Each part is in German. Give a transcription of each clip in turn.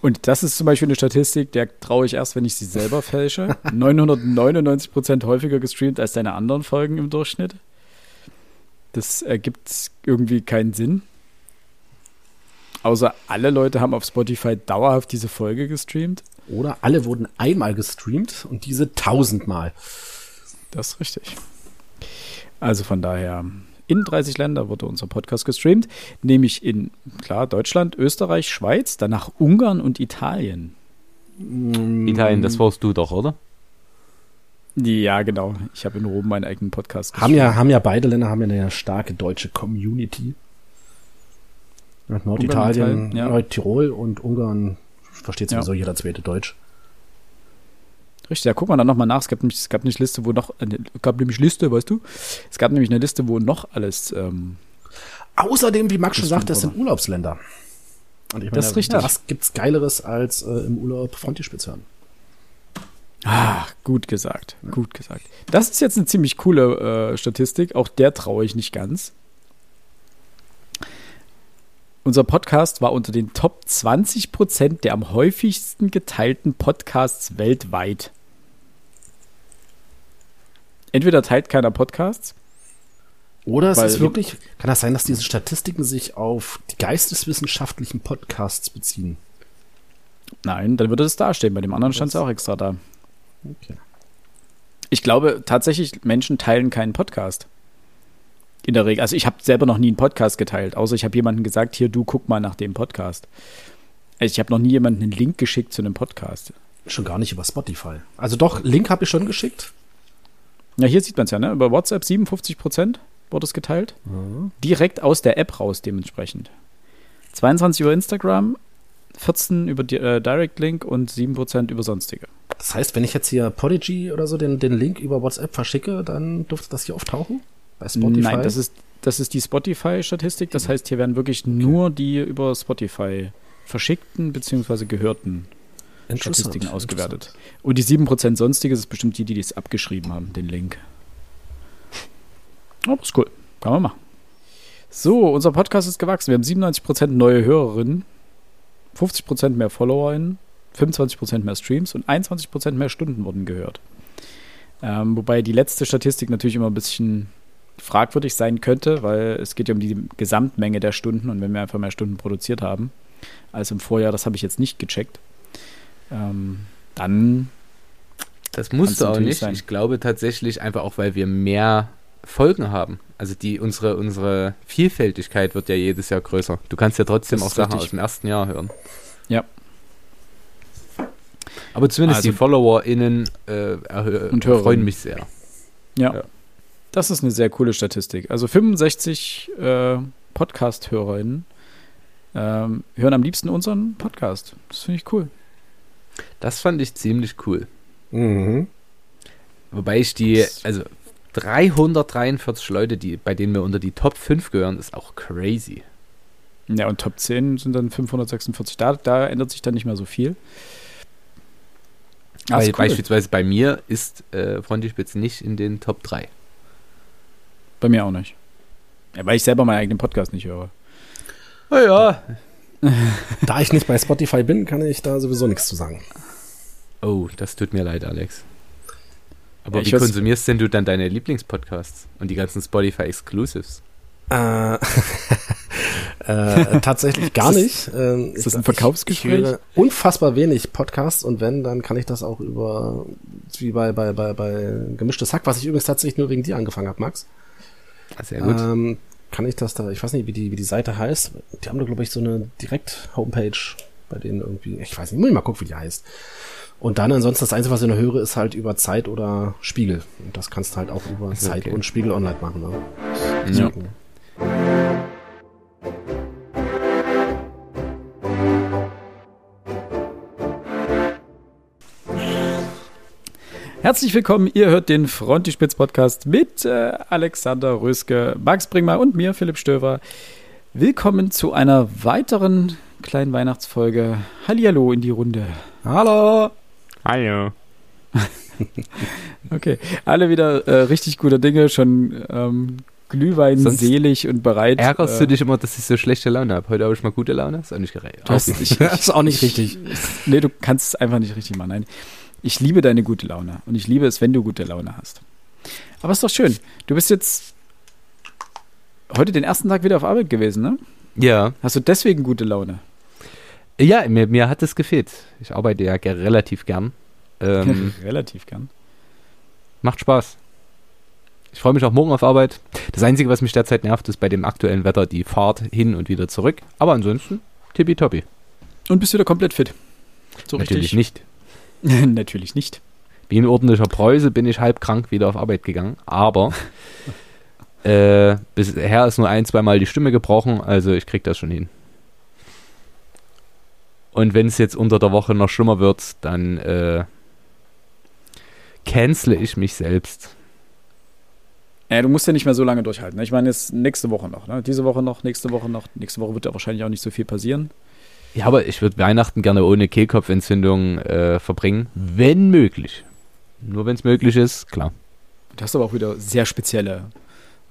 Und das ist zum Beispiel eine Statistik, der traue ich erst, wenn ich sie selber fälsche. 999 Prozent häufiger gestreamt als deine anderen Folgen im Durchschnitt. Das ergibt irgendwie keinen Sinn. Außer alle Leute haben auf Spotify dauerhaft diese Folge gestreamt. Oder alle wurden einmal gestreamt und diese tausendmal. Das ist richtig. Also von daher, in 30 Länder wurde unser Podcast gestreamt, nämlich in, klar, Deutschland, Österreich, Schweiz, danach Ungarn und Italien. Italien, das warst du doch, oder? Ja, genau. Ich habe in Rom meinen eigenen Podcast Haben ja, haben ja beide Länder haben ja eine starke deutsche Community. Norditalien, ja. Nordtirol und Ungarn versteht sowieso Ja. jeder zweite Deutsch. Richtig, da guck mal dann nochmal nach. Es gab nämlich, es gab nicht Liste, wo noch, äh, gab nämlich Liste, weißt du? Es gab nämlich eine Liste, wo noch alles, ähm, Außerdem, wie Max schon sagt, das sind? Urlaubsländer. Und ich Das ist richtig. Was gibt's Geileres als äh, im Urlaub Frontispitz hören? ah, gut gesagt, gut gesagt. Das ist jetzt eine ziemlich coole äh, Statistik, auch der traue ich nicht ganz. Unser Podcast war unter den Top 20 Prozent der am häufigsten geteilten Podcasts weltweit. Entweder teilt keiner Podcasts Oder es ist wirklich, kann das sein, dass diese Statistiken sich auf die geisteswissenschaftlichen Podcasts beziehen? Nein, dann würde das dastehen. Bei dem anderen stand es auch extra da. Okay. Ich glaube tatsächlich, Menschen teilen keinen Podcast. In der Regel. Also ich habe selber noch nie einen Podcast geteilt, außer ich habe jemandem gesagt, hier, du guck mal nach dem Podcast. Also ich habe noch nie jemanden einen Link geschickt zu einem Podcast. Schon gar nicht über Spotify. Also doch, Link habe ich schon geschickt. Ja, hier sieht man es ja, ne? Über WhatsApp 57 Prozent wurde es geteilt. Direkt aus der App raus dementsprechend. 22 über Instagram, 14 über äh, Direct Link und 7 Prozent über sonstige. Das heißt, wenn ich jetzt hier Podigy oder so den, den Link über WhatsApp verschicke, dann dürfte das hier auftauchen? Bei Spotify? Nein, das ist, das ist die Spotify-Statistik. Das heißt, hier werden wirklich nur die über Spotify verschickten bzw. gehörten Statistiken ausgewertet. Und die 7% sonstiges ist bestimmt die, die das abgeschrieben haben, den Link. Aber ist cool. Kann man machen. So, unser Podcast ist gewachsen. Wir haben 97% neue Hörerinnen, 50% mehr FollowerInnen, 25% mehr Streams und 21% mehr Stunden wurden gehört. Ähm, wobei die letzte Statistik natürlich immer ein bisschen fragwürdig sein könnte, weil es geht ja um die Gesamtmenge der Stunden und wenn wir einfach mehr Stunden produziert haben als im Vorjahr, das habe ich jetzt nicht gecheckt, ähm, dann Das Kann's musste auch nicht. sein. Ich glaube tatsächlich einfach auch, weil wir mehr Folgen haben. Also die unsere unsere Vielfältigkeit wird ja jedes Jahr größer. Du kannst ja trotzdem auch Sachen richtig. aus dem ersten Jahr hören. Ja. Aber zumindest Also- die FollowerInnen äh, Und freuen mich sehr. Ja. Ja. Das ist eine sehr coole Statistik. Also 65 äh, Podcast-HörerInnen ähm, hören am liebsten unseren Podcast. Das finde ich cool. Das fand ich ziemlich cool. Mhm. Wobei ich die, also 343 Leute, die, bei denen wir unter die Top 5 gehören, ist auch crazy. Ja, und Top 10 sind dann 546. Da, da ändert sich dann nicht mehr so viel. Weil cool. beispielsweise bei mir ist äh, Frontispitz nicht in den Top 3. Bei mir auch nicht. Ja, weil ich selber meinen eigenen Podcast nicht höre. Ja. Da ich nicht bei Spotify bin, kann ich da sowieso nichts zu sagen. Oh, das tut mir leid, Alex. Aber Ja, ich wie konsumierst denn du dann deine Lieblingspodcasts und die ganzen Spotify Exclusives? Äh, äh, tatsächlich gar nicht. Ähm, ist das ein Verkaufsgespräch? Ich höre unfassbar wenig Podcasts und wenn, dann kann ich das auch über, wie bei, bei, bei, bei Gemischtes Hack, was ich übrigens tatsächlich nur wegen dir angefangen habe, Max. Ah, Sehr gut. Ähm, kann ich das da, ich weiß nicht, wie die, wie die Seite heißt. Die haben da, glaube ich, so eine Direkt-Homepage bei denen irgendwie, ich weiß nicht, muss ich mal gucken, wie die heißt. Und dann ansonsten das Einzige, was ich noch höre, ist halt über Zeit oder Spiegel. Und das kannst du halt auch über Ist Zeit okay. und Spiegel online machen. Ne? Ja. Herzlich willkommen, ihr hört den Frontispitz Podcast mit äh, Alexander Röske, Max Bringmer und mir, Philipp Stöver. Willkommen zu einer weiteren kleinen Weihnachtsfolge. Hallihallo in die Runde. Hallo! Hallo. Okay, alle wieder äh, richtig gute Dinge, schon ähm, Glühwein Sonst selig und bereit. Ärgerst äh, du dich immer, dass ich so schlechte Laune habe? Heute habe ich mal gute Laune. Ist auch nicht gerecht. Das ist auch nicht richtig. Nee, du kannst es einfach nicht richtig machen. Nein. Ich liebe deine gute Laune. Und ich liebe es, wenn du gute Laune hast. Aber ist doch schön. Du bist jetzt heute den ersten Tag wieder auf Arbeit gewesen, ne? Ja. Hast du deswegen gute Laune? Ja, mir, mir hat es gefehlt. Ich arbeite ja relativ gern. Ähm, Relativ gern. macht Spaß. Ich freue mich auch morgen auf Arbeit. Das Einzige, was mich derzeit nervt, ist bei dem aktuellen Wetter die Fahrt hin und wieder zurück. Aber ansonsten tippitoppi. Und bist wieder komplett fit. So Natürlich richtig? nicht. Natürlich nicht. Wie ein ordentlicher Preuße bin ich halb krank wieder auf Arbeit gegangen. Aber äh, bisher ist nur ein, zweimal die Stimme gebrochen. Also ich krieg das schon hin. Und wenn es jetzt unter der Woche noch schlimmer wird, dann äh, cancele ich mich selbst. Ja, du musst ja nicht mehr so lange durchhalten. Ne? Ich meine, jetzt nächste Woche noch. Ne? Diese Woche noch, nächste Woche noch. Nächste Woche wird ja wahrscheinlich auch nicht so viel passieren. Ja, aber ich würde Weihnachten gerne ohne Kehlkopfentzündung äh, verbringen, wenn möglich. Nur wenn es möglich ist, klar. Du hast aber auch wieder sehr spezielle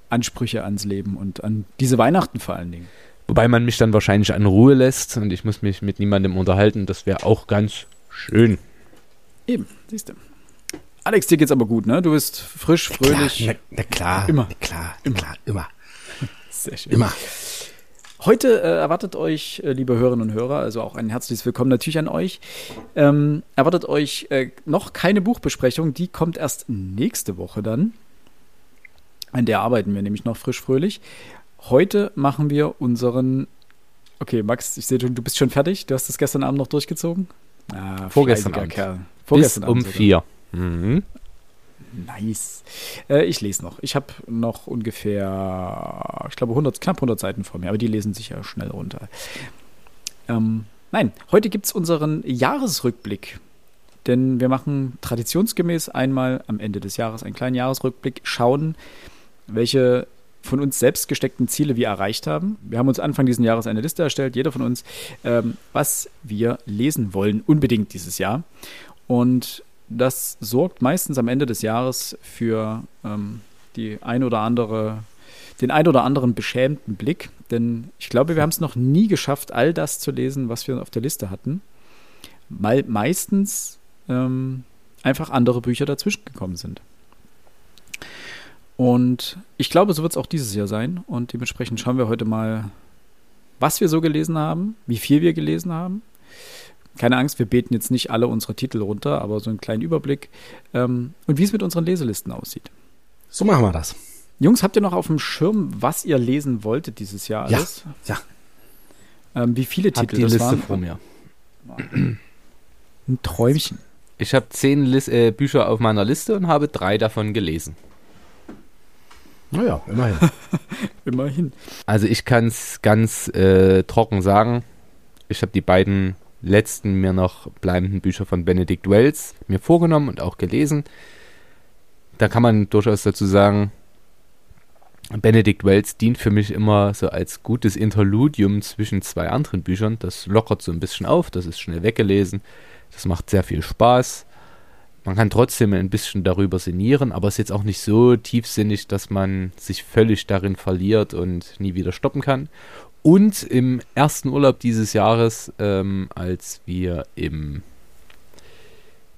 Ansprüche ans Leben und an diese Weihnachten vor allen Dingen. Wobei man mich dann wahrscheinlich an Ruhe lässt und ich muss mich mit niemandem unterhalten. Das wäre auch ganz schön. Eben, siehst du. Alex, dir geht's aber gut, ne? Du bist frisch, fröhlich. Klar, na, na klar. Immer. Na klar, immer. klar, immer. Sehr schön. Immer. Heute äh, erwartet euch, äh, liebe Hörerinnen und Hörer, also auch ein herzliches Willkommen natürlich an euch, ähm, erwartet euch äh, noch keine Buchbesprechung, die kommt erst nächste Woche dann. An der arbeiten wir nämlich noch frisch fröhlich. Heute machen wir unseren. Okay, Max, ich sehe schon, du bist schon fertig. Du hast das gestern Abend noch durchgezogen. Ah, Vorgestern Abend. Kerl. Bis Vorgestern um Abend sogar. vier. Mhm. Nice. Äh, ich lese noch. Ich habe noch ungefähr, ich glaube, 100, knapp 100 Seiten vor mir, aber die lesen sich ja schnell runter. Ähm, nein, heute gibt es unseren Jahresrückblick. Denn wir machen traditionsgemäß einmal am Ende des Jahres einen kleinen Jahresrückblick, schauen, welche von uns selbst gesteckten Ziele wir erreicht haben. Wir haben uns Anfang dieses Jahres eine Liste erstellt, jeder von uns, ähm, was wir lesen wollen, unbedingt dieses Jahr. Und das sorgt meistens am Ende des Jahres für ähm, die ein oder andere, den ein oder anderen beschämten Blick. Denn ich glaube, wir haben es noch nie geschafft, all das zu lesen, was wir auf der Liste hatten. Weil meistens ähm, einfach andere Bücher dazwischen gekommen sind. Und ich glaube, so wird es auch dieses Jahr sein. Und dementsprechend schauen wir heute mal, was wir so gelesen haben, wie viel wir gelesen haben. Keine Angst, wir beten jetzt nicht alle unsere Titel runter, aber so einen kleinen Überblick. Ähm, und wie es mit unseren Leselisten aussieht. So machen wir das. Jungs, habt ihr noch auf dem Schirm, was ihr lesen wolltet dieses Jahr Ja, alles? ja. Ähm, wie viele Hab Titel die das Liste waren? vor mir. Ein Träumchen. Ich habe zehn Lis äh, Bücher auf meiner Liste und habe drei davon gelesen. Naja, immerhin. Immerhin. Also ich kann es ganz äh, trocken sagen. Ich habe die beiden letzten mir noch bleibenden Bücher von Benedict Wells mir vorgenommen und auch gelesen. Da kann man durchaus dazu sagen, Benedict Wells dient für mich immer so als gutes Interludium zwischen zwei anderen Büchern. Das lockert so ein bisschen auf, das ist schnell weggelesen, das macht sehr viel Spaß. Man kann trotzdem ein bisschen darüber sinnieren, aber es ist jetzt auch nicht so tiefsinnig, dass man sich völlig darin verliert und nie wieder stoppen kann. Und im ersten Urlaub dieses Jahres, ähm, als wir im,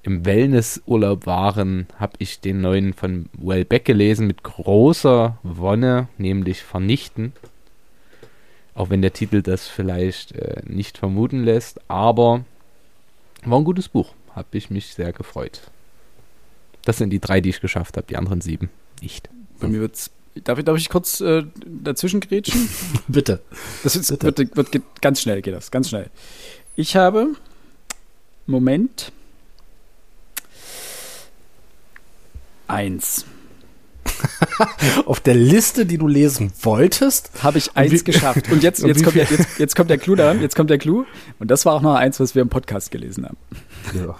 im Wellnessurlaub waren, habe ich den neuen von Wellbeck gelesen mit großer Wonne, nämlich Vernichten. Auch wenn der Titel das vielleicht äh, nicht vermuten lässt, aber war ein gutes Buch. Habe ich mich sehr gefreut. Das sind die drei, die ich geschafft habe, die anderen sieben nicht. Bei mir wird's. Darf ich, darf ich kurz äh, dazwischen grätschen? Bitte. Das ist, Bitte. wird, wird, geht ganz schnell, geht das, ganz schnell. Ich habe, Moment, eins. Auf der Liste, die du lesen wolltest, Habe ich eins wie- geschafft. Und jetzt, und jetzt, kommt der, jetzt, jetzt kommt der Clou daran, jetzt kommt der Clou. Und das war auch noch eins, was wir im Podcast gelesen haben. ja.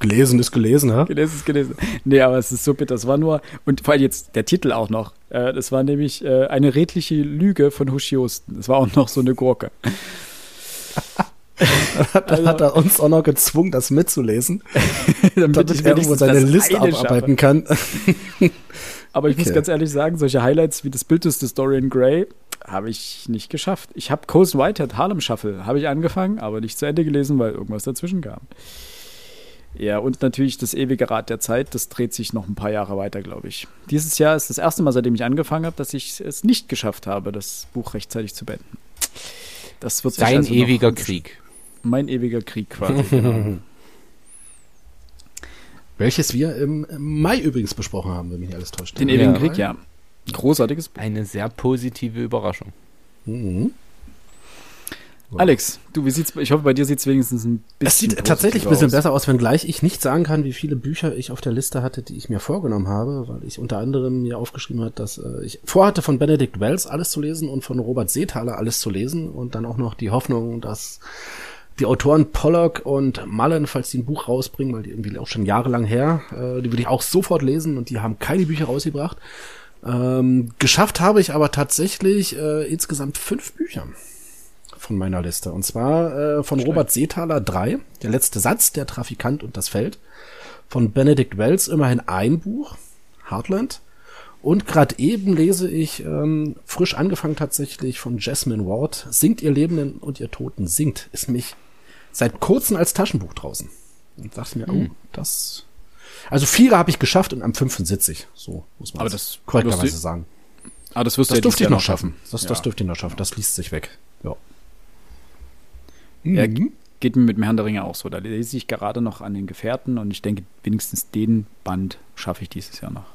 gelesen ist gelesen, ha? Gelesen ist gelesen. Nee, aber es ist so bitter. Das war nur, und vor allem jetzt der Titel auch noch. Äh, das war nämlich äh, eine redliche Lüge von Hushi Houston. Das war auch noch so eine Gurke. Dann hat er uns auch noch gezwungen, das mitzulesen, damit damit ich er irgendwo seine Liste abarbeiten kann. Aber ich muss Okay. ganz ehrlich sagen, solche Highlights wie das Bild des Dorian Gray habe ich nicht geschafft. Ich habe Coast Whitehead Harlem Shuffle habe ich angefangen, aber nicht zu Ende gelesen, weil irgendwas dazwischen kam. Ja, und natürlich das ewige Rad der Zeit, das dreht sich noch ein paar Jahre weiter, glaube ich. Dieses Jahr ist das erste Mal, seitdem ich angefangen habe, dass ich es nicht geschafft habe, das Buch rechtzeitig zu beenden. Das wird sich Dein also ewiger Krieg. Mein ewiger Krieg quasi. Genau. Welches wir im Mai übrigens besprochen haben, wenn mich nicht alles täuscht. Den ewigen Ja. Krieg, ja. Großartiges Buch. Eine sehr positive Überraschung. Mhm. Alex, du, wie sieht's, ich hoffe, bei dir sieht es wenigstens ein bisschen Es sieht tatsächlich ein bisschen aus. besser aus, wenngleich ich nicht sagen kann, wie viele Bücher ich auf der Liste hatte, die ich mir vorgenommen habe, weil ich unter anderem mir aufgeschrieben hat, dass äh, ich vorhatte, von Benedict Wells alles zu lesen und von Robert Seethaler alles zu lesen und dann auch noch die Hoffnung, dass die Autoren Pollock und Mullen, falls die ein Buch rausbringen, weil die irgendwie auch schon jahrelang her, äh, die würde ich auch sofort lesen und die haben keine Bücher rausgebracht. Ähm, geschafft habe ich aber tatsächlich äh, insgesamt fünf Bücher von meiner Liste. Und zwar äh, von Robert Seethaler drei, der letzte Satz, der Trafikant und das Feld. Von Benedict Wells immerhin ein Buch, Heartland. Und gerade eben lese ich ähm, frisch angefangen tatsächlich von Jasmine Ward, Singt ihr Lebenden und ihr Toten singt, ist mich seit kurzem als Taschenbuch draußen. Und dachte mir, oh, das. Also vier habe ich geschafft und am fünften sitze ich. So muss man das korrekterweise du- sagen. Ah, das wirst du Das ja dieses dürfte ich Jahr noch schaffen. Das, das Ja. dürfte ich noch schaffen. Das liest sich weg. Ja. Ja, Mhm. geht mir mit dem Herrn der Ringe auch so. Da lese ich gerade noch an den Gefährten und ich denke, wenigstens den Band schaffe ich dieses Jahr noch.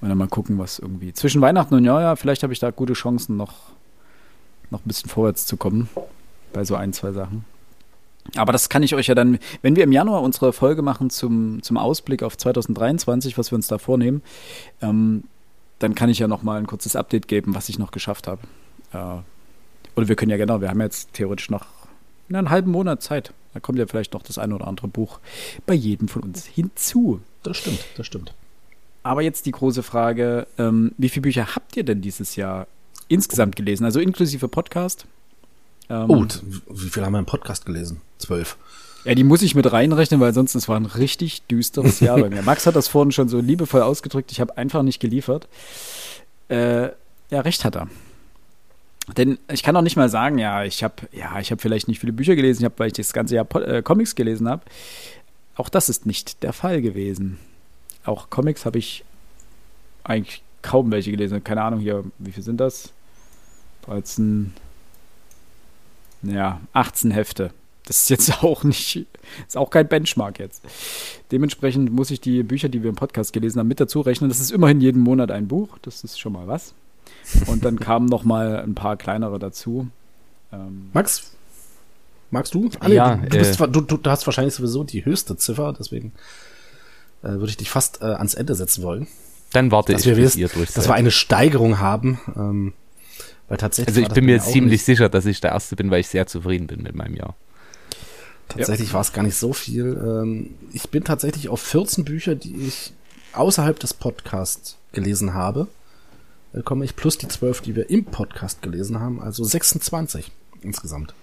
Und dann mal gucken, was irgendwie. Zwischen Weihnachten und Neujahr, vielleicht habe ich da gute Chancen, noch, noch ein bisschen vorwärts zu kommen. Bei so ein, zwei Sachen. Aber das kann ich euch ja dann, wenn wir im Januar unsere Folge machen zum, zum Ausblick auf 2023, was wir uns da vornehmen, ähm, dann kann ich ja noch mal ein kurzes Update geben, was ich noch geschafft habe. Äh, oder wir können ja genau, wir haben jetzt theoretisch noch einen halben Monat Zeit. Da kommt ja vielleicht noch das eine oder andere Buch bei jedem von uns hinzu. Das stimmt, das stimmt. Aber jetzt die große Frage, ähm, wie viele Bücher habt ihr denn dieses Jahr insgesamt gelesen? Also inklusive Podcast? Ähm, Oh, wie viel haben wir im Podcast gelesen? Zwölf. Ja, die muss ich mit reinrechnen, weil sonst es war ein richtig düsteres Jahr bei mir. Max hat das vorhin schon so liebevoll ausgedrückt. Ich habe einfach nicht geliefert. Äh, ja, recht hat er. Denn ich kann auch nicht mal sagen, ja, ich habe ja, ich habe vielleicht nicht viele Bücher gelesen, ich habe, weil ich das ganze Jahr Po- äh, Comics gelesen habe. Auch das ist nicht der Fall gewesen. Auch Comics habe ich eigentlich kaum welche gelesen. Keine Ahnung hier, wie viel sind das? 13, ja, 18 Hefte. Das ist jetzt auch nicht, ist auch kein Benchmark jetzt. Dementsprechend muss ich die Bücher, die wir im Podcast gelesen haben, mit dazu rechnen. Das ist immerhin jeden Monat ein Buch. Das ist schon mal was. Und dann kamen noch mal ein paar kleinere dazu. Ähm, Max, magst du? Ja, du, bist, äh, du, du, du hast wahrscheinlich sowieso die höchste Ziffer, deswegen äh, würde ich dich fast äh, ans Ende setzen wollen. Dann warte Dass ich, wir, bis wissen, ihr durch dass wir eine Steigerung haben. Ähm, weil tatsächlich Also ich bin mir ziemlich sicher, dass ich der Erste bin, weil ich sehr zufrieden bin mit meinem Jahr. Tatsächlich war es gar nicht so viel. Ähm, ich bin tatsächlich auf 14 Bücher, die ich außerhalb des Podcasts gelesen habe, äh, komme ich plus die 12, die wir im Podcast gelesen haben, also 26 insgesamt.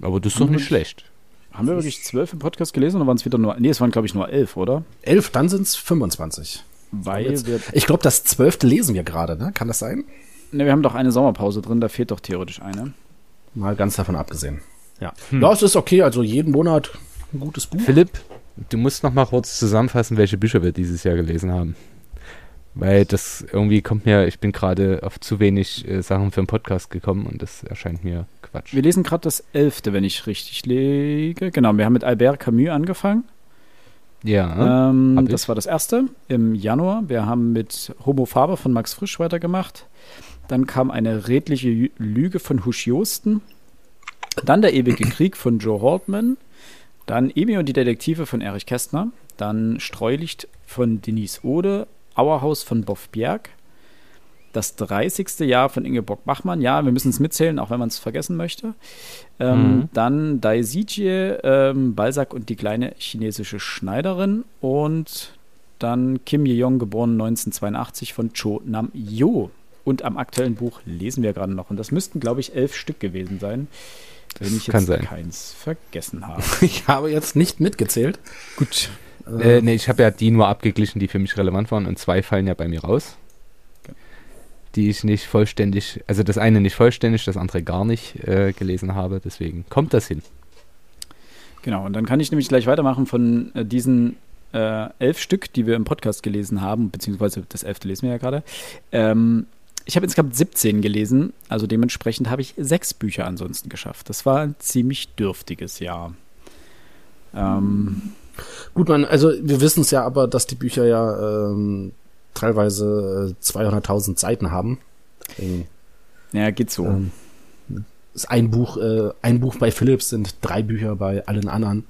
Aber das ist doch nicht schlecht. haben wir wirklich zwölf im Podcast gelesen oder waren es wieder nur, nee, es waren glaube ich nur elf, oder? 11, dann sind es 25. Weil Jetzt- wir, Ich glaube, das zwölfte lesen wir gerade, ne? Kann das sein? Ne, wir haben doch eine Sommerpause drin, da fehlt doch theoretisch eine. Mal ganz davon abgesehen. Ja. Hm. Ja, es ist okay, also jeden Monat ein gutes Buch. Philipp, du musst noch mal kurz zusammenfassen, welche Bücher wir dieses Jahr gelesen haben. Weil das irgendwie kommt mir, ich bin gerade auf zu wenig äh, Sachen für den Podcast gekommen und das erscheint mir Quatsch. Wir lesen gerade das elfte, wenn ich richtig lege. Genau, wir haben mit Albert Camus angefangen. Ja, Ähm, das war das erste im Januar. Wir haben mit Homo Faber von Max Frisch weitergemacht. Dann kam eine redliche Lü- Lüge von Husch Josten. Dann der ewige Krieg von Joe Haltman. Dann Emi und die Detektive von Erich Kästner. Dann Streulicht von Denise Ode. Auerhaus von Boff Bjerg. Das 30. Jahr von Ingeborg Bachmann. Ja, wir müssen es mitzählen, auch wenn man es vergessen möchte. Ähm, Mhm. Dann Dai Zijie, ähm, Balzac und die kleine chinesische Schneiderin. Und dann Kim Ye-Yong, geboren 1982 von Cho Nam-yo. Und am aktuellen Buch lesen wir gerade noch. Und das müssten, glaube ich, elf Stück gewesen sein. Wenn ich kann jetzt sein. keins vergessen habe. Ich habe jetzt nicht mitgezählt. Gut. Äh, nee, ich habe ja die nur abgeglichen, die für mich relevant waren und zwei fallen ja bei mir raus. Die ich nicht vollständig, also das eine nicht vollständig, das andere gar nicht äh, gelesen habe. Deswegen kommt das hin. Genau, und dann kann ich nämlich gleich weitermachen von äh, diesen äh, elf Stück, die wir im Podcast gelesen haben, beziehungsweise das elfte lesen wir ja gerade. Ähm, ich habe insgesamt 17 gelesen, also dementsprechend habe ich sechs Bücher ansonsten geschafft. Das war ein ziemlich dürftiges Jahr. Ähm, Gut, man, also wir wissen es ja aber, dass die Bücher ja ähm, teilweise 200.000 äh, Seiten haben. Deswegen, ja, geht so. Ähm, ist ein Buch, äh, ein Buch bei Philips sind drei Bücher bei allen anderen.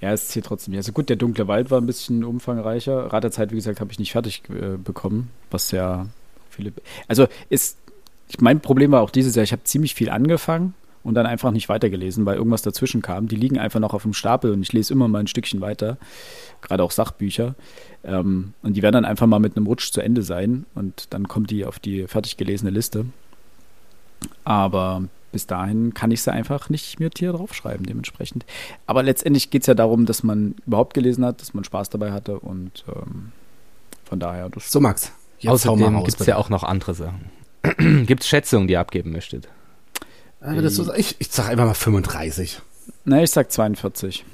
Ja, es zählt trotzdem nicht. Also gut, der dunkle Wald war ein bisschen umfangreicher. Rat der Zeit, wie gesagt, habe ich nicht fertig äh, bekommen, was ja viele. Also ist, mein Problem war auch dieses Jahr, ich habe ziemlich viel angefangen und dann einfach nicht weitergelesen, weil irgendwas dazwischen kam. Die liegen einfach noch auf dem Stapel und ich lese immer mal ein Stückchen weiter, gerade auch Sachbücher. Ähm, und die werden dann einfach mal mit einem Rutsch zu Ende sein und dann kommt die auf die fertig gelesene Liste. Aber bis dahin kann ich sie einfach nicht mir hier draufschreiben, dementsprechend. Aber letztendlich geht es ja darum, dass man überhaupt gelesen hat, dass man Spaß dabei hatte und ähm, von daher. so, Max. Außerdem gibt es ja auch noch andere Sachen. gibt es Schätzungen, die ihr abgeben möchtet? Äh, so, ich, ich sag einfach mal 35. Ne, ich sag 42.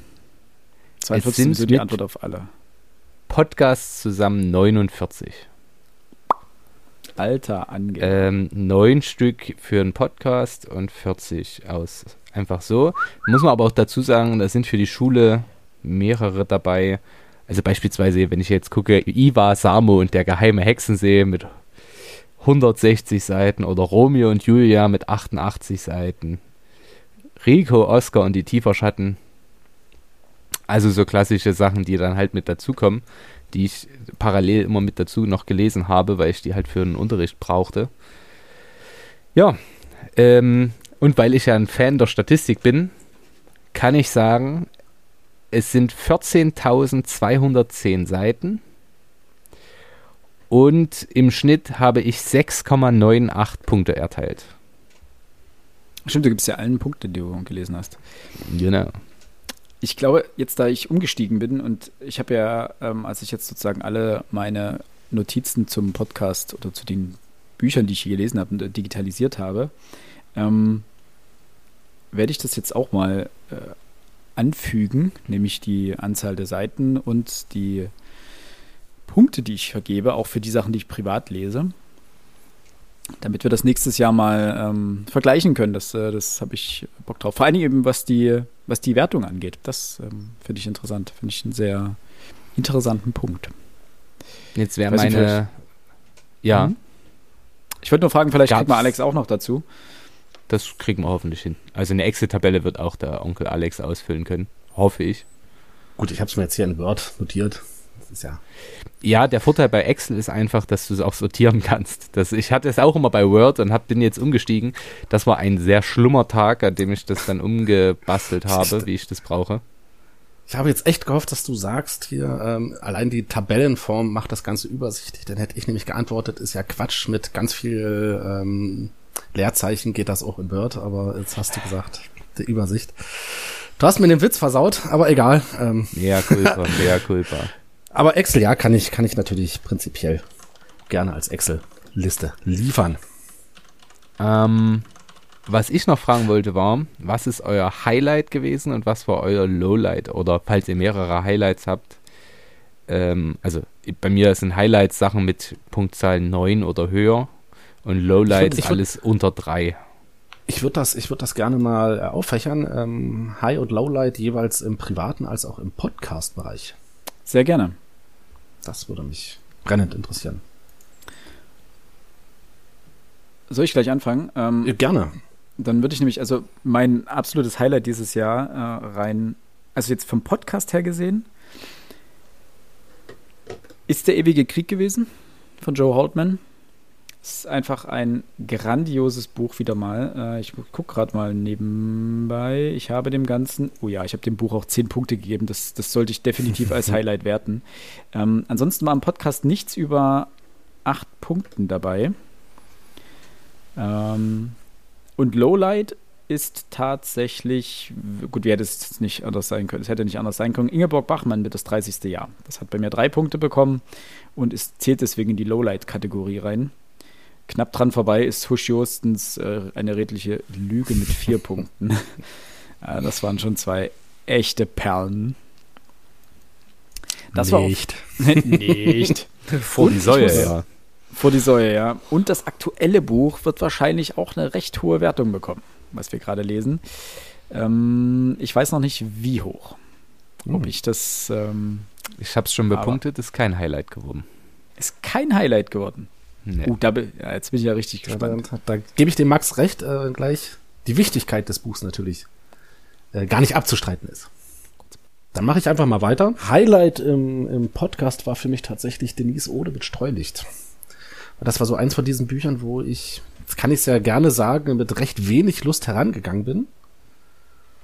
42 sind so die Antwort auf alle. Podcasts zusammen 49. Alter Ange. Ähm, neun Stück für einen Podcast und 40 aus. Einfach so. Muss man aber auch dazu sagen, da sind für die Schule mehrere dabei. Also beispielsweise, wenn ich jetzt gucke, Iva, Samo und der geheime Hexensee mit 160 Seiten oder Romeo und Julia mit 88 Seiten. Rico, Oscar und die Tieferschatten. Also so klassische Sachen, die dann halt mit dazukommen, die ich parallel immer mit dazu noch gelesen habe, weil ich die halt für einen Unterricht brauchte. Ja, ähm, und weil ich ja ein Fan der Statistik bin, kann ich sagen, es sind 14.210 Seiten und im Schnitt habe ich 6,98 Punkte erteilt. Stimmt, du gibst ja allen Punkte, die du gelesen hast. Genau. Ich glaube, jetzt da ich umgestiegen bin und ich habe ja, ähm, als ich jetzt sozusagen alle meine Notizen zum Podcast oder zu den Büchern, die ich hier gelesen habe, digitalisiert habe, ähm, werde ich das jetzt auch mal äh, anfügen, nämlich die Anzahl der Seiten und die Punkte, die ich vergebe, auch für die Sachen, die ich privat lese. Damit wir das nächstes Jahr mal ähm, vergleichen können. Das, äh, das habe ich Bock drauf. Vor allem eben, was die, was die Wertung angeht. Das ähm, finde ich interessant. Finde ich einen sehr interessanten Punkt. Jetzt wäre meine. ja. Mhm. Ich würde nur fragen, vielleicht Gab's kriegt man Alex auch noch dazu. Das kriegen wir hoffentlich hin. Also eine Excel-Tabelle wird auch der Onkel Alex ausfüllen können. Hoffe ich. Gut, ich habe es mir jetzt hier in Word notiert. Das ist ja. Ja, der Vorteil bei Excel ist einfach, dass du es auch sortieren kannst. Das, ich hatte es auch immer bei Word und hab, bin jetzt umgestiegen. Das war ein sehr schlummer Tag, an dem ich das dann umgebastelt habe, wie ich das brauche. Ich habe jetzt echt gehofft, dass du sagst hier, ähm, allein die Tabellenform macht das Ganze übersichtlich. Dann hätte ich nämlich geantwortet, ist ja Quatsch, mit ganz viel ähm, Leerzeichen geht das auch in Word, aber jetzt hast du gesagt, die Übersicht. Du hast mir den Witz versaut, aber egal. Ähm. Ja, culpa, ja, culpa. Aber Excel, ja, kann ich, kann ich natürlich prinzipiell gerne als Excel-Liste liefern. Ähm, was ich noch fragen wollte war, was ist euer Highlight gewesen und was war euer Lowlight? Oder falls ihr mehrere Highlights habt, ähm, also bei mir sind Highlights Sachen mit Punktzahl 9 oder höher und Lowlights ich würd, ich würd, alles unter 3. Ich würde das, ich würd das gerne mal äh, auffächern. Ähm, High und Lowlight jeweils im privaten als auch im Podcast-Bereich. Sehr gerne. Das würde mich brennend interessieren. Soll ich gleich anfangen? Ähm, ja, gerne. Dann würde ich nämlich, also mein absolutes Highlight dieses Jahr äh, rein, also jetzt vom Podcast her gesehen, ist der ewige Krieg gewesen von Joe Haltman. Es ist einfach ein grandioses Buch wieder mal. Äh, ich gucke gerade mal nebenbei. Ich habe dem Ganzen, oh ja, ich habe dem Buch auch zehn Punkte gegeben. Das, das sollte ich definitiv als Highlight werten. Ähm, ansonsten war im Podcast nichts über acht Punkten dabei. Ähm, und Lowlight ist tatsächlich, gut, wie hätte es nicht anders sein können? Es hätte nicht anders sein können. Ingeborg Bachmann mit das 30. Jahr. Das hat bei mir drei Punkte bekommen und es zählt deswegen in die Lowlight-Kategorie rein. Knapp dran vorbei ist Husch Jostens äh, eine redliche Lüge mit vier Punkten. ja, das waren schon zwei echte Perlen. Das nicht. war auch, nicht. Vor die Säue, ja. Vor die Säue, ja. Und das aktuelle Buch wird wahrscheinlich auch eine recht hohe Wertung bekommen, was wir gerade lesen. Ähm, ich weiß noch nicht, wie hoch. Ob hm. ich das. Ähm, ich habe es schon bepunktet, ist kein Highlight geworden. Ist kein Highlight geworden. Nee. Uh, da, ja, jetzt bin ich ja richtig gespannt. Ja, da, da gebe ich dem Max recht, äh, gleich die Wichtigkeit des Buchs natürlich äh, gar nicht abzustreiten ist. Dann mache ich einfach mal weiter. Highlight im, im Podcast war für mich tatsächlich Denise Ode mit Streulicht. Das war so eins von diesen Büchern, wo ich, das kann ich sehr gerne sagen, mit recht wenig Lust herangegangen bin.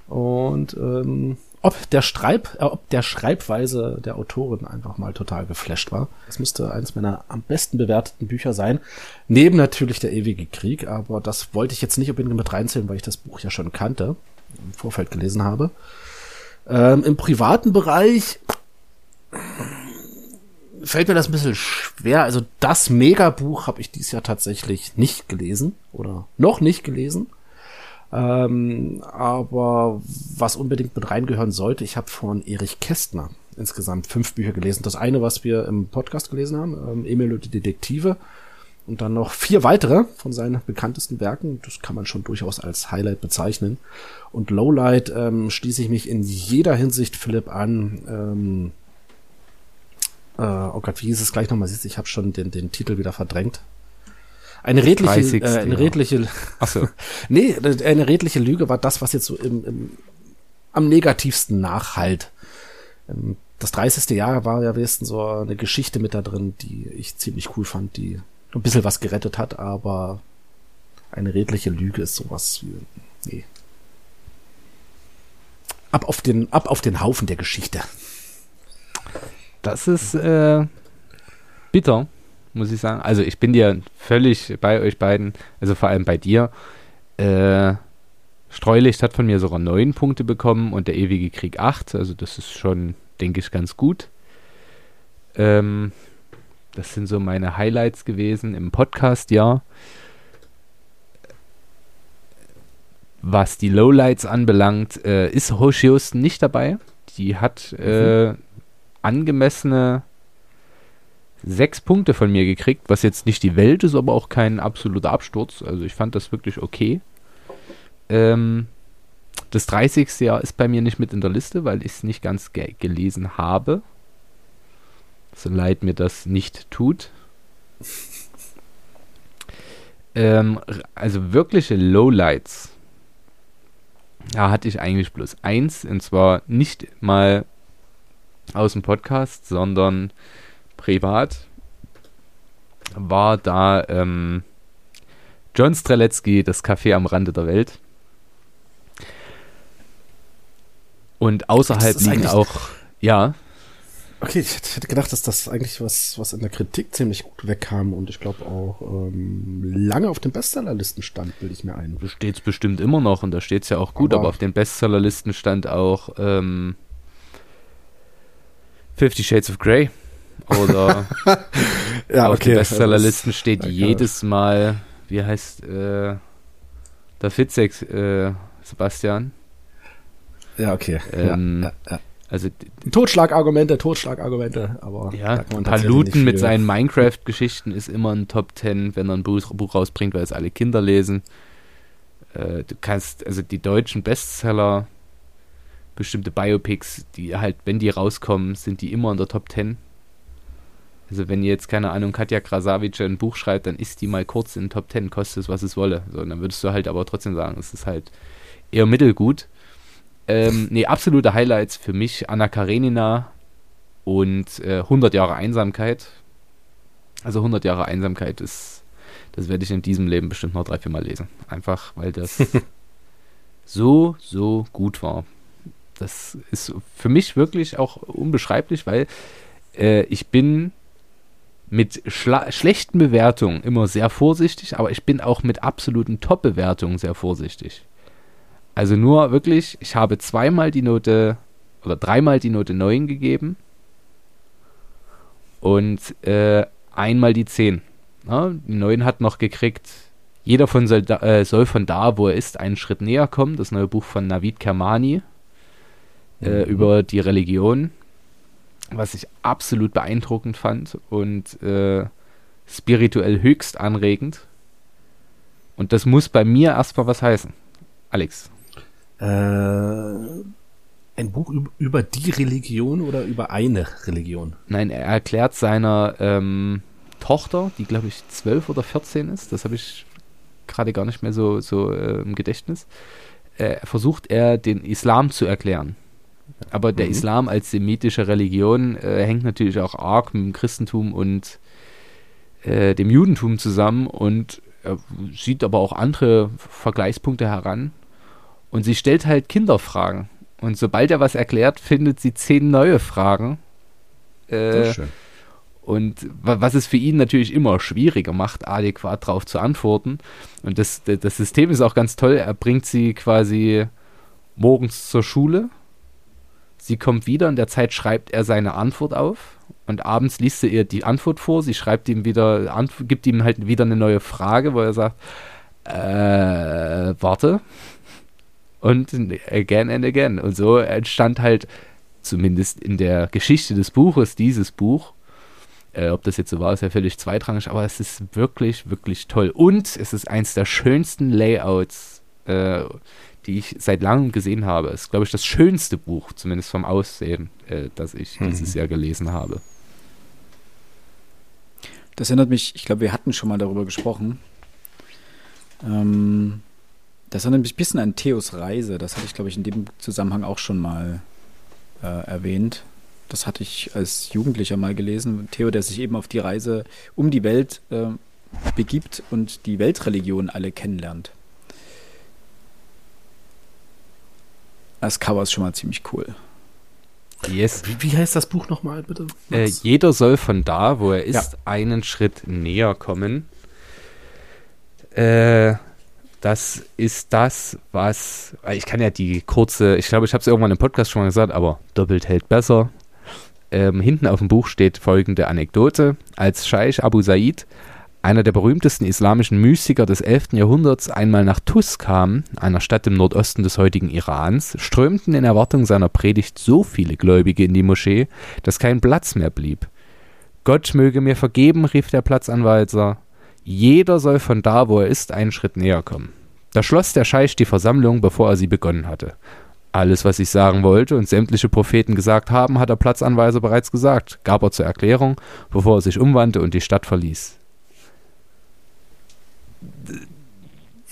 Und ähm, ob der Schreib, äh, ob der Schreibweise der Autorin einfach mal total geflasht war. Das müsste eines meiner am besten bewerteten Bücher sein. Neben natürlich der ewige Krieg, aber das wollte ich jetzt nicht unbedingt mit reinzählen, weil ich das Buch ja schon kannte, im Vorfeld gelesen habe. Ähm, Im privaten Bereich fällt mir das ein bisschen schwer. Also das Megabuch habe ich dieses Jahr tatsächlich nicht gelesen oder noch nicht gelesen. Ähm, aber was unbedingt mit reingehören sollte, ich habe von Erich Kästner insgesamt fünf Bücher gelesen. Das eine, was wir im Podcast gelesen haben, ähm, Emil und die Detektive. Und dann noch vier weitere von seinen bekanntesten Werken. Das kann man schon durchaus als Highlight bezeichnen. Und Lowlight ähm, schließe ich mich in jeder Hinsicht Philipp an. Ähm, äh, oh Gott, wie hieß es gleich nochmal? Siehst ich habe schon den, den Titel wieder verdrängt. Eine redliche, 30. äh, eine redliche, Ach so. nee, eine redliche Lüge war das, was jetzt so im, im am negativsten nachhalt. Ähm, das 30. Jahr war ja wenigstens so eine Geschichte mit da drin, die ich ziemlich cool fand, die ein bisschen was gerettet hat, aber eine redliche Lüge ist sowas wie, nee. Ab auf den, ab auf den Haufen der Geschichte. Das ist äh, bitter muss ich sagen. Also ich bin dir völlig bei euch beiden, also vor allem bei dir. Äh, Streulicht hat von mir sogar neun Punkte bekommen und der ewige Krieg acht. Also das ist schon, denke ich, ganz gut. Ähm, das sind so meine Highlights gewesen im Podcast, ja. Was die Lowlights anbelangt, äh, ist Hoshius nicht dabei. Die hat äh, mhm. angemessene sechs Punkte von mir gekriegt, was jetzt nicht die Welt ist, aber auch kein absoluter Absturz. Also ich fand das wirklich okay. Ähm, das 30. Jahr ist bei mir nicht mit in der Liste, weil ich es nicht ganz ge gelesen habe. So leid mir das nicht tut. ähm, also wirkliche Lowlights. Da hatte ich eigentlich bloß eins, und zwar nicht mal aus dem Podcast, sondern privat war da ähm, John Streletzky, das Café am Rande der Welt. Und außerhalb liegen auch, ja. Okay, ich hätte gedacht, dass das eigentlich was, was in der Kritik ziemlich gut wegkam und ich glaube auch ähm, lange auf den Bestsellerlisten stand, bilde ich mir ein. Da steht es bestimmt immer noch und da steht es ja auch gut, aber, aber auf den Bestsellerlisten stand auch ähm, Fifty Shades of Grey. Oder ja, auf okay. den Bestsellerlisten steht ja, jedes Mal, wie heißt äh, der Fitzek, äh, Sebastian? Ja, okay. Ähm, ja, ja, also Totschlagargumente, Totschlagargumente, aber ja, Paluten mit seinen Minecraft-Geschichten ist immer ein Top Ten, wenn er ein Buch, Buch rausbringt, weil es alle Kinder lesen. Äh, du kannst, also die deutschen Bestseller, bestimmte Biopics, die halt, wenn die rauskommen, sind die immer in der Top Ten. Also wenn jetzt, keine Ahnung, Katja Krasavice ein Buch schreibt, dann ist die mal kurz in den Top Ten, kostet es, was es wolle. So, und dann würdest du halt aber trotzdem sagen, es ist halt eher mittelgut. Ähm, nee, absolute Highlights für mich, Anna Karenina und äh, 100 Jahre Einsamkeit. Also 100 Jahre Einsamkeit ist, das werde ich in diesem Leben bestimmt noch drei, vier Mal lesen. Einfach, weil das so, so gut war. Das ist für mich wirklich auch unbeschreiblich, weil äh, ich bin mit schlechten Bewertungen immer sehr vorsichtig, aber ich bin auch mit absoluten Top-Bewertungen sehr vorsichtig. Also nur wirklich, ich habe zweimal die Note oder dreimal die Note 9 gegeben und äh, einmal die 10. Ja, die 9 hat noch gekriegt, jeder von soll, da, äh, soll von da, wo er ist, einen Schritt näher kommen. Das neue Buch von Navid Kermani äh, Mhm. über die Religion, was ich absolut beeindruckend fand und äh, spirituell höchst anregend. Und das muss bei mir erstmal was heißen. Alex. Äh, ein Buch üb- über die Religion oder über eine Religion? Nein, er erklärt seiner ähm, Tochter, die glaube ich 12 oder 14 ist, das habe ich gerade gar nicht mehr so, so äh, im Gedächtnis, äh, versucht er den Islam zu erklären. Aber der Mhm. Islam als semitische Religion äh, hängt natürlich auch arg mit dem Christentum und äh, dem Judentum zusammen und er sieht aber auch andere Vergleichspunkte heran. Und sie stellt halt Kinderfragen. Und sobald er was erklärt, findet sie zehn neue Fragen. Äh, schön. und wa- was es für ihn natürlich immer schwieriger macht, adäquat darauf zu antworten. Und das, das System ist auch ganz toll. Er bringt sie quasi morgens zur Schule. Sie kommt wieder, in der Zeit schreibt er seine Antwort auf. Und abends liest sie ihr die Antwort vor. Sie schreibt ihm wieder, gibt ihm halt wieder eine neue Frage, wo er sagt, äh, warte. Und again and again. Und so entstand halt, zumindest in der Geschichte des Buches, dieses Buch, äh, ob das jetzt so war, ist ja völlig zweitrangig, aber es ist wirklich, wirklich toll. Und es ist eins der schönsten Layouts, äh, die ich seit langem gesehen habe. Es ist, glaube ich, das schönste Buch, zumindest vom Aussehen, äh, das ich Mhm. dieses Jahr gelesen habe. Das erinnert mich, ich glaube, wir hatten schon mal darüber gesprochen. Ähm, das erinnert mich ein bisschen an Theos Reise. Das hatte ich, glaube ich, in dem Zusammenhang auch schon mal äh, erwähnt. Das hatte ich als Jugendlicher mal gelesen. Theo, der sich eben auf die Reise um die Welt äh, begibt und die Weltreligionen alle kennenlernt. Das Cover ist schon mal ziemlich cool. Yes. Wie, wie heißt das Buch nochmal, bitte? Äh, jeder soll von da, wo er ist, Ja. einen Schritt näher kommen. Äh, das ist das, was. Ich kann ja die kurze, ich glaube, ich habe es irgendwann im Podcast schon mal gesagt, aber doppelt hält besser. Ähm, hinten auf dem Buch steht folgende Anekdote. Als Scheich Abu Said, einer der berühmtesten islamischen Mystiker des 11. Jahrhunderts, einmal nach Tus kam, einer Stadt im Nordosten des heutigen Irans, strömten in Erwartung seiner Predigt so viele Gläubige in die Moschee, dass kein Platz mehr blieb. Gott möge mir vergeben, rief der Platzanweiser. Jeder soll von da, wo er ist, einen Schritt näher kommen. Da schloss der Scheich die Versammlung, bevor er sie begonnen hatte. Alles, was ich sagen wollte und sämtliche Propheten gesagt haben, hat der Platzanweiser bereits gesagt, gab er zur Erklärung, bevor er sich umwandte und die Stadt verließ.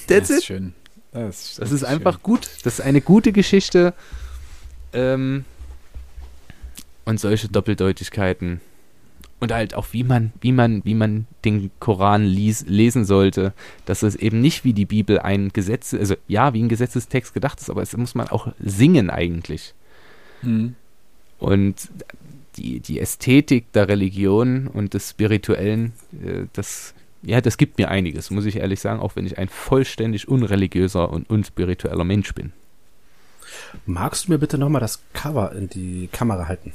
Das ist schön. Das, Das ist einfach gut. Das ist eine gute Geschichte. Ähm, und solche Doppeldeutigkeiten. Und halt auch, wie man, wie man, wie man den Koran lies, lesen sollte, dass es eben nicht wie die Bibel ein Gesetz, also ja, wie ein Gesetzestext gedacht ist, aber es muss man auch singen eigentlich. Hm. Und die, die Ästhetik der Religion und des Spirituellen, äh, das, ja, das gibt mir einiges, muss ich ehrlich sagen, auch wenn ich ein vollständig unreligiöser und unspiritueller Mensch bin. Magst du mir bitte nochmal das Cover in die Kamera halten?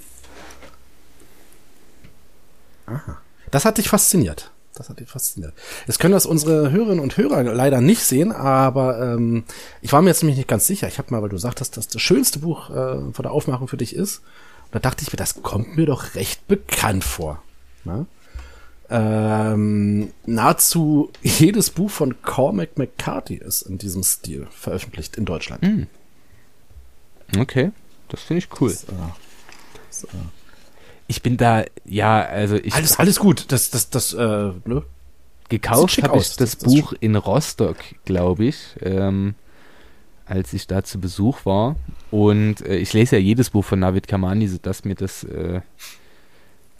Aha. Das hat dich fasziniert. Das hat dich fasziniert. Jetzt können das unsere Hörerinnen und Hörer leider nicht sehen, aber ähm, ich war mir jetzt nämlich nicht ganz sicher. Ich habe mal, weil du sagtest, dass das schönste Buch äh, von der Aufmachung für dich ist. Da dachte ich mir, das kommt mir doch recht bekannt vor. Na? Ähm, nahezu jedes Buch von Cormac McCarthy ist in diesem Stil veröffentlicht in Deutschland. Hm. Okay, das finde ich cool. Das, äh, das, äh, Ich bin da, ja, also ich alles, alles gut. Das, das, das, äh, ne? gekauft habe ich das, Buch in Rostock, glaube ich, ähm, als ich da zu Besuch war. Und äh, ich lese ja jedes Buch von Navid Kamani, sodass mir das äh,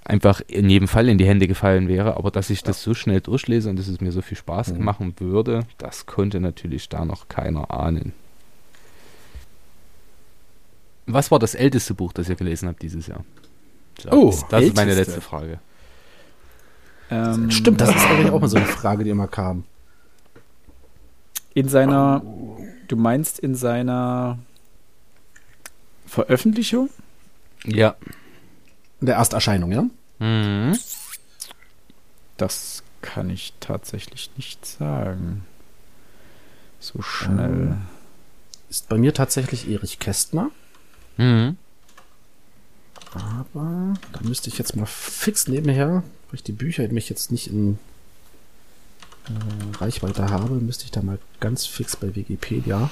einfach in jedem Fall in die Hände gefallen wäre. Aber dass ich das so schnell durchlese und dass es mir so viel Spaß Mhm. machen würde, das konnte natürlich da noch keiner ahnen. Was war das älteste Buch, das ihr gelesen habt dieses Jahr? So, Oh, das ist meine älteste. letzte Frage. Ähm, Stimmt, das ist eigentlich auch mal so eine Frage, die immer kam. In seiner Du meinst in seiner Veröffentlichung? Ja. In der Ersterscheinung, ja? Mhm. Das kann ich tatsächlich nicht sagen. So schnell. Ist bei mir tatsächlich Erich Kästner. Mhm. Aber da müsste ich jetzt mal fix nebenher, weil ich die Bücher mich jetzt nicht in äh, Reichweite habe, müsste ich da mal ganz fix bei Wikipedia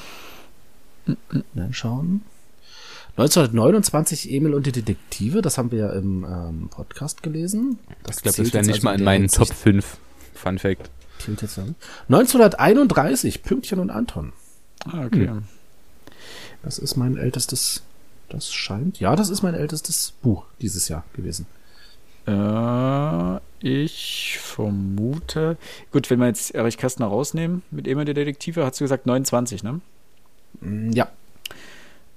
reinschauen. 1929 Emil und die Detektive, das haben wir ja im ähm, Podcast gelesen. Ich glaube, das wäre nicht also mal in meinen Top 5. Fun Fact. zählt jetzt an. 1931, Pünktchen und Anton. Ah, okay. Das ist mein ältestes, das scheint, ja, das ist mein ältestes Buch dieses Jahr gewesen. Äh, ich vermute. Gut, wenn wir jetzt Erich Kästner rausnehmen mit Emil der Detektive, hast du gesagt 29, ne? Mm, Ja,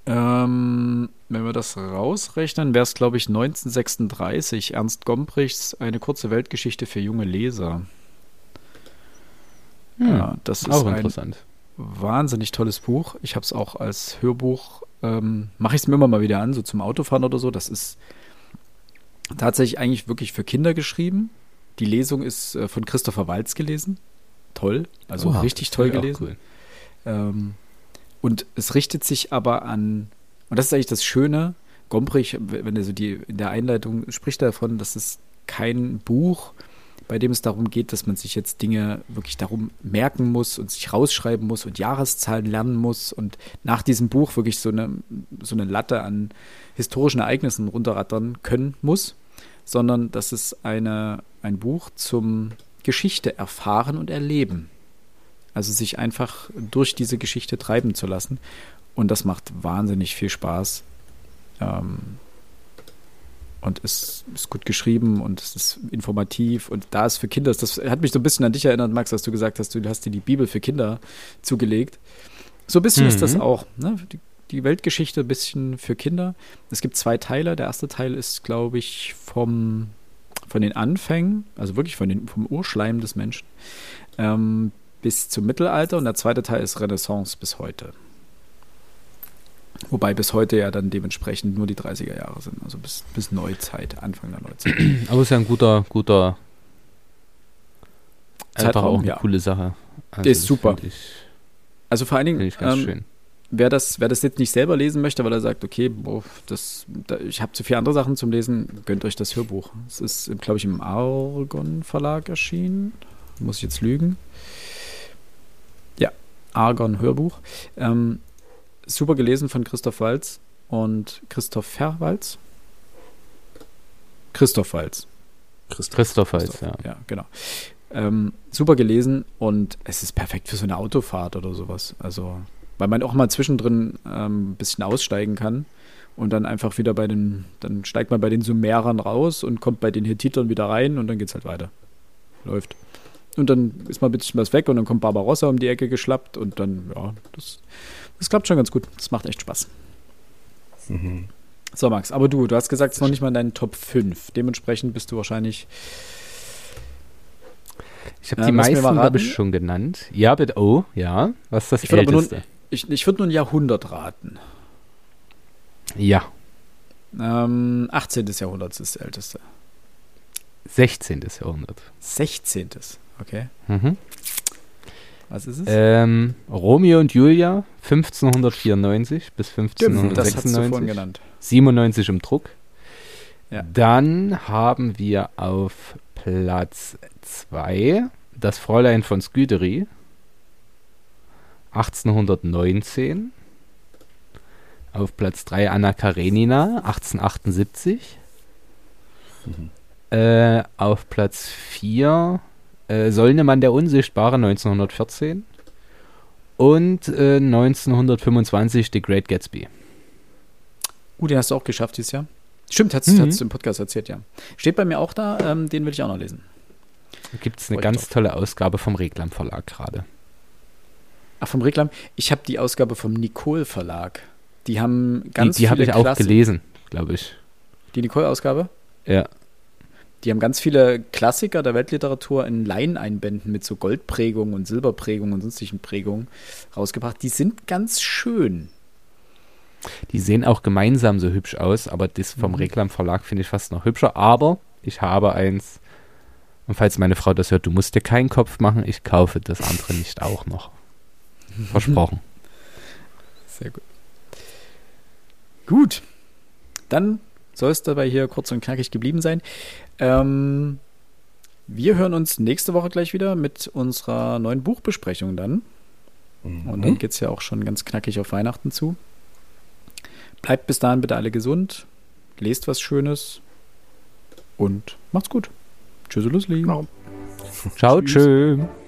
Ähm, wenn wir das rausrechnen, wäre es, glaube ich, 1936. Ernst Gombrichs Eine kurze Weltgeschichte für junge Leser. Ja, das ist Auch ein interessant. wahnsinnig tolles Buch. Ich habe es auch als Hörbuch, ähm, mache ich es mir immer mal wieder an, so zum Autofahren oder so. Das ist tatsächlich eigentlich wirklich für Kinder geschrieben. Die Lesung ist äh, von Christopher Walz gelesen. Toll, also Oha, richtig toll gelesen. Cool. Ähm, und es richtet sich aber an, und das ist eigentlich das Schöne, Gombrich, wenn er so die, in der Einleitung spricht davon, dass es kein Buch, bei dem es darum geht, dass man sich jetzt Dinge wirklich darum merken muss und sich rausschreiben muss und Jahreszahlen lernen muss und nach diesem Buch wirklich so eine, so eine Latte an historischen Ereignissen runterrattern können muss, sondern dass es eine, ein Buch zum Geschichte erfahren und erleben. Also sich einfach durch diese Geschichte treiben zu lassen. Und das macht wahnsinnig viel Spaß. Ähm, und es ist gut geschrieben und es ist informativ und da ist für Kinder, das hat mich so ein bisschen an dich erinnert, Max, dass du gesagt hast, du hast dir die Bibel für Kinder zugelegt. So ein bisschen ist das Mhm. auch, ne? Die, die Weltgeschichte ein bisschen für Kinder. Es gibt zwei Teile. Der erste Teil ist, glaube ich, vom, von den Anfängen, also wirklich von den, vom Urschleim des Menschen, ähm, bis zum Mittelalter und der zweite Teil ist Renaissance bis heute. Wobei bis heute ja dann dementsprechend nur die 30er Jahre sind, also bis, bis Neuzeit, Anfang der Neuzeit. Aber ist ja ein guter, guter einfach Zeitraum, auch eine ja. coole Sache. Also Ist super. Ich, Also vor allen Dingen, find ich ganz ähm, schön. wer, das, wer das jetzt nicht selber lesen möchte, weil er sagt, okay, boah, das, da, ich habe zu viele andere Sachen zum Lesen, gönnt euch das Hörbuch. Es ist, glaube ich, im Argon Verlag erschienen. Muss ich jetzt lügen? Ja, Argon Hörbuch. Ähm, super gelesen von Christoph Walz und Christopher Walz. Christoph Walz. Christoph. Christoph Waltz, ja. Ja, genau. Ähm, super gelesen und es ist perfekt für so eine Autofahrt oder sowas. Also, weil man auch mal zwischendrin ähm, ein bisschen aussteigen kann und dann einfach wieder bei den, dann steigt man bei den Sumerern raus und kommt bei den Hethitern wieder rein und dann geht's halt weiter. Läuft. Und dann ist mal ein bisschen was weg und dann kommt Barbarossa um die Ecke geschlappt und dann, ja, das, das klappt schon ganz gut. Das macht echt Spaß. Mhm. So, Max, aber du, du hast gesagt, es ist noch nicht mal in deinen Top 5. Dementsprechend bist du wahrscheinlich Ich habe die mir meisten, raten. ich, schon genannt. Ja, bitte. Oh, ja. Was ist das Ich Älteste? Ich, ich würde nur ein Jahrhundert raten. Ja, Ähm, 18. Jahrhundert ist das älteste. 16. Jahrhundert. 16. Okay. Mhm. Was ist es? Ähm, Romeo und Julia, 1594 bis Stimmt, das hast du vorhin 1596. genannt. 97 im Druck. Ja. Dann haben wir auf Platz 2 das Fräulein von Scuderi, 1819. Auf Platz 3 Anna Karenina, 1878. Äh, auf Platz 4 äh, Sollnemann der Unsichtbare, 1914. Und äh, 1925 The Great Gatsby. Uh, den hast du auch geschafft dieses Jahr. Stimmt, hast, Mhm. hast du im Podcast erzählt, ja. Steht bei mir auch da, ähm, den will ich auch noch lesen. Da gibt es eine Freut ganz drauf. tolle Ausgabe vom Reklam Verlag gerade. Ach, vom Reklam. Ich habe die Ausgabe vom Nicole Verlag. Die haben Die, ganz die habe viele ich auch Klassen- gelesen, glaube ich. Die Nicole-Ausgabe? Ja. Die haben ganz viele Klassiker der Weltliteratur in Leineinbänden mit so Goldprägungen und Silberprägungen und sonstigen Prägungen rausgebracht. Die sind ganz schön. Die sehen auch gemeinsam so hübsch aus, aber das vom Mhm. Reklam Verlag finde ich fast noch hübscher. Aber ich habe eins. Und falls meine Frau das hört, du musst dir keinen Kopf machen, ich kaufe das andere nicht auch noch. Versprochen. Sehr gut. Gut. Dann soll es dabei hier kurz und knackig geblieben sein. Ähm, wir hören uns nächste Woche gleich wieder mit unserer neuen Buchbesprechung dann. Und dann geht es ja auch schon ganz knackig auf Weihnachten zu. Bleibt bis dahin bitte alle gesund. Lest was Schönes. Und macht's gut. Tschüss, Lusli. Genau. Ciao, Tschüss. tschüss.